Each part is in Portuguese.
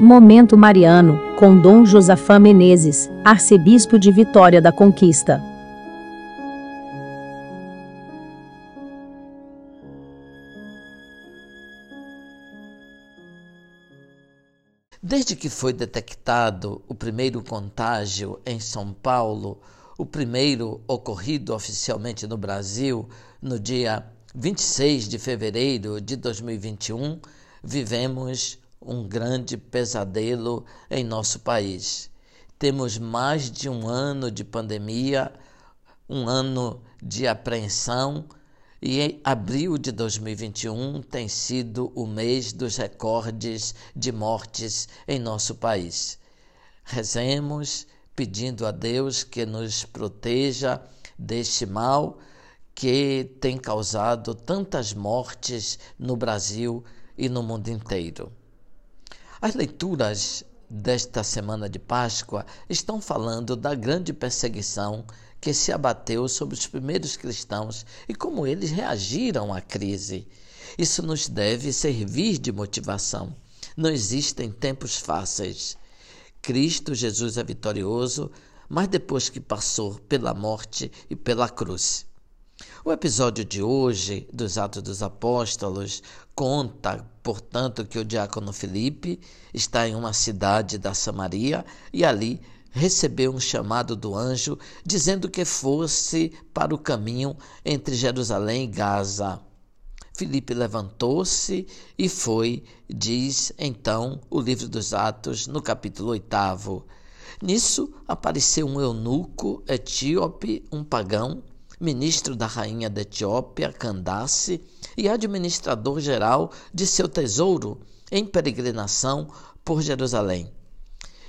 Momento Mariano, com Dom Josafá Menezes, arcebispo de Vitória da Conquista. Desde que foi detectado o primeiro contágio em São Paulo, o primeiro ocorrido oficialmente no Brasil no dia 26 de fevereiro de 2021, vivemos um grande pesadelo em nosso país. Temos mais de um ano de pandemia, um ano de apreensão, e abril de 2021 tem sido o mês dos recordes de mortes em nosso país. Rezemos pedindo a Deus que nos proteja deste mal que tem causado tantas mortes no Brasil e no mundo inteiro. As leituras desta semana de Páscoa estão falando da grande perseguição que se abateu sobre os primeiros cristãos e como eles reagiram à crise. Isso nos deve servir de motivação. Não existem tempos fáceis. Cristo Jesus é vitorioso, mas depois que passou pela morte e pela cruz. O episódio de hoje dos Atos dos Apóstolos conta, portanto, que o diácono Felipe está em uma cidade da Samaria e ali recebeu um chamado do anjo dizendo que fosse para o caminho entre Jerusalém e Gaza. Filipe levantou-se e foi, diz então o livro dos Atos, no capítulo 8. Nisso apareceu um eunuco etíope, um pagão, ministro da rainha da Etiópia, Candace, e administrador geral de seu tesouro, em peregrinação por Jerusalém.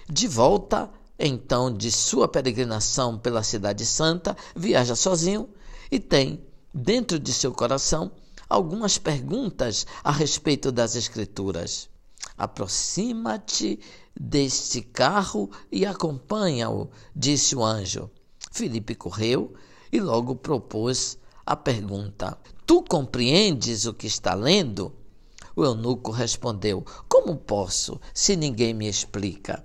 De volta, então, de sua peregrinação pela Cidade Santa, viaja sozinho e tem, dentro de seu coração, algumas perguntas a respeito das Escrituras. Aproxima-te deste carro e acompanha-o, disse o anjo. Filipe correu e logo propôs a pergunta: Tu compreendes o que está lendo? O eunuco respondeu: Como posso, se ninguém me explica?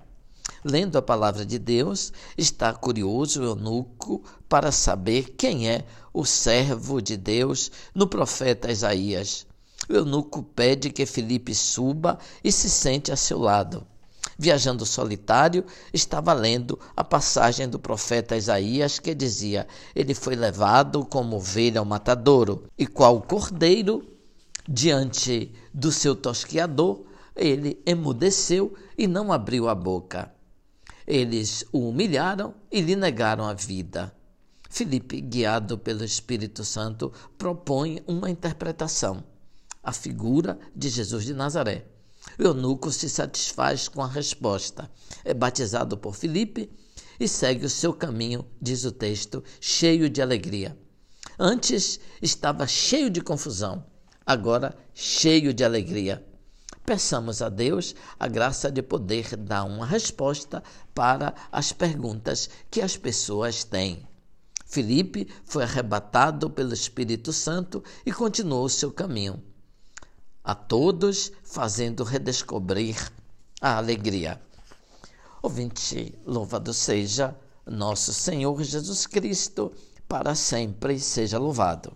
Lendo a palavra de Deus, está curioso o eunuco para saber quem é o servo de Deus no profeta Isaías. O eunuco pede que Felipe suba e se sente a seu lado. Viajando solitário, estava lendo a passagem do profeta Isaías que dizia: Ele foi levado como ovelha ao matadouro, e qual cordeiro, diante do seu tosquiador, ele emudeceu e não abriu a boca. Eles o humilharam e lhe negaram a vida. Filipe, guiado pelo Espírito Santo, propõe uma interpretação, a figura de Jesus de Nazaré. O eunuco se satisfaz com a resposta. É batizado por Filipe e segue o seu caminho, diz o texto, cheio de alegria. Antes estava cheio de confusão, agora cheio de alegria. Peçamos a Deus a graça de poder dar uma resposta para as perguntas que as pessoas têm. Filipe foi arrebatado pelo Espírito Santo e continuou seu caminho a todos, fazendo redescobrir a alegria. Ouvinte, louvado seja nosso Senhor Jesus Cristo, para sempre seja louvado.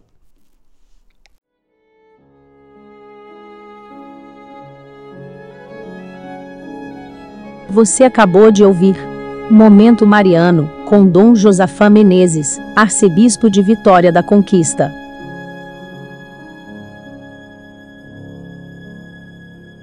Você acabou de ouvir Momento Mariano, com Dom Josafá Menezes, arcebispo de Vitória da Conquista.